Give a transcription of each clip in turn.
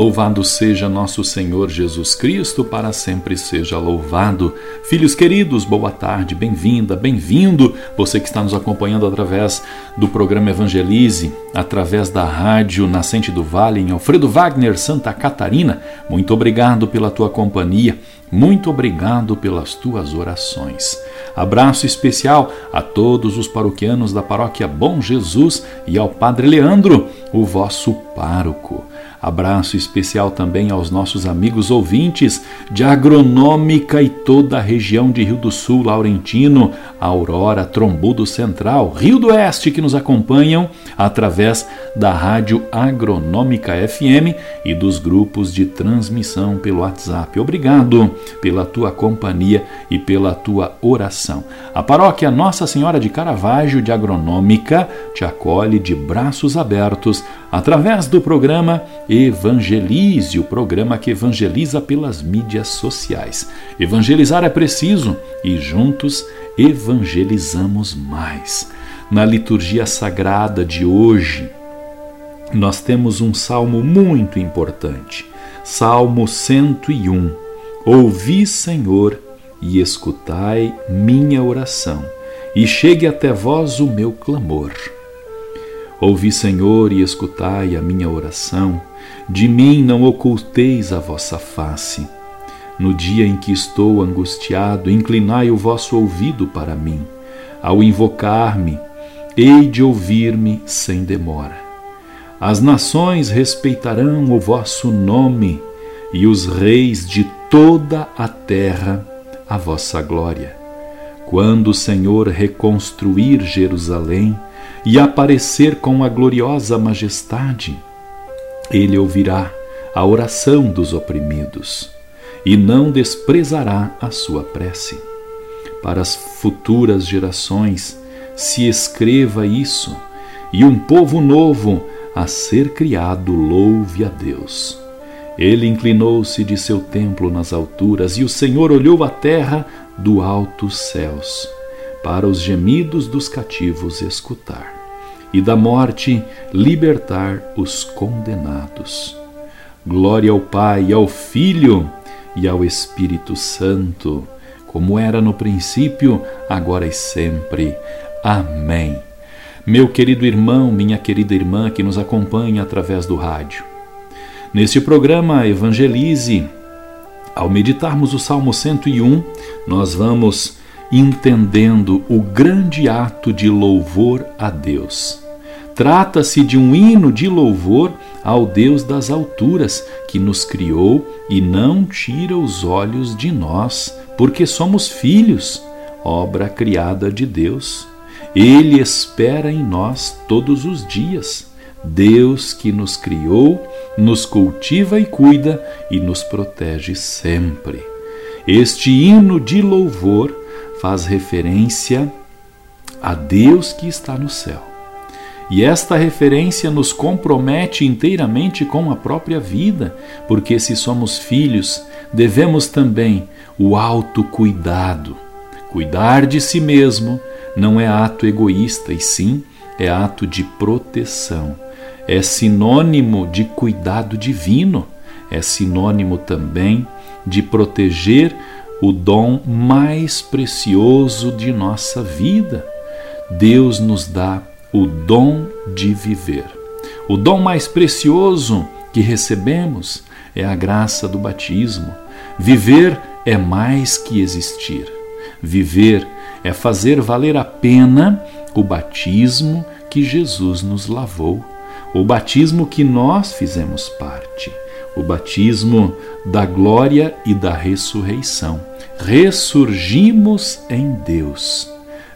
Louvado seja nosso Senhor Jesus Cristo, para sempre seja louvado. Filhos queridos, boa tarde, bem-vinda, bem-vindo. Você que está nos acompanhando através do programa Evangelize, através da rádio Nascente do Vale, em Alfredo Wagner, Santa Catarina. Muito obrigado pela tua companhia. Muito obrigado pelas tuas orações. Abraço especial a todos os paroquianos da paróquia Bom Jesus e ao Padre Leandro, o vosso pároco. Abraço especial também aos nossos amigos ouvintes de Agronômica e toda a região de Rio do Sul, Laurentino, Aurora, Trombudo Central, Rio do Oeste, que nos acompanham através da Rádio Agronômica FM e dos grupos de transmissão pelo WhatsApp. Obrigado pela tua companhia e pela tua oração. A paróquia Nossa Senhora de Caravaggio de Agronômica te acolhe de braços abertos através do programa Evangelize, o programa que evangeliza pelas mídias sociais. Evangelizar é preciso e juntos evangelizamos mais. Na liturgia sagrada de hoje, nós temos um salmo muito importante, Salmo 101. Ouvi, Senhor, e escutai minha oração, e chegue até vós o meu clamor. Ouvi, Senhor, e escutai a minha oração. De mim não oculteis a vossa face. No dia em que estou angustiado, inclinai o vosso ouvido para mim. Ao invocar-me, hei de ouvir-me sem demora. As nações respeitarão o vosso nome, e os reis de toda a terra a vossa glória. Quando o Senhor reconstruir Jerusalém, e aparecer com a gloriosa majestade. Ele ouvirá a oração dos oprimidos e não desprezará a sua prece. Para as futuras gerações se escreva isso, e um povo novo a ser criado louve a Deus. Ele inclinou-se de seu templo nas alturas, e o Senhor olhou a terra do altos céus para os gemidos dos cativos escutar, e da morte libertar os condenados. Glória ao Pai, ao Filho e ao Espírito Santo, como era no princípio, agora e sempre. Amém. Meu querido irmão, minha querida irmã que nos acompanha através do rádio. Neste programa Evangelize, ao meditarmos o Salmo 101, nós vamos entendendo o grande ato de louvor a Deus. Trata-se de um hino de louvor ao Deus das alturas, que nos criou e não tira os olhos de nós, porque somos filhos, obra criada de Deus. Ele espera em nós todos os dias. Deus que nos criou, nos cultiva e cuida e nos protege sempre. Este hino de louvor faz referência a Deus que está no céu. E esta referência nos compromete inteiramente com a própria vida, porque se somos filhos, devemos também o autocuidado. Cuidar de si mesmo não é ato egoísta, e sim é ato de proteção. É sinônimo de cuidado divino, é sinônimo também de proteger o dom mais precioso de nossa vida. Deus nos dá o dom de viver. O dom mais precioso que recebemos é a graça do batismo. Viver é mais que existir. Viver é fazer valer a pena o batismo que Jesus nos lavou, o batismo que nós fizemos parte, o batismo da glória e da ressurreição ressurgimos em Deus,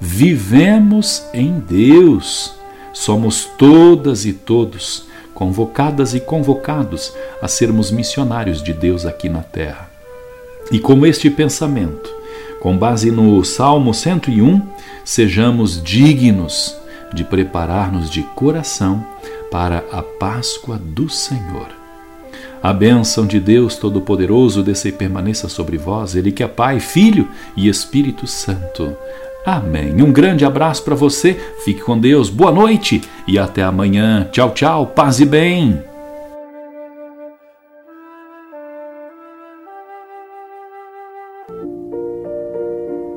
vivemos em Deus, somos todas e todos convocadas e convocados a sermos missionários de Deus aqui na terra. E com este pensamento, com base no Salmo 101, sejamos dignos de preparar-nos de coração para a Páscoa do Senhor. A bênção de Deus Todo-Poderoso desça e permaneça sobre vós, Ele que é Pai, Filho e Espírito Santo. Amém. Um grande abraço para você, fique com Deus, boa noite e até amanhã. Tchau, tchau, paz e bem.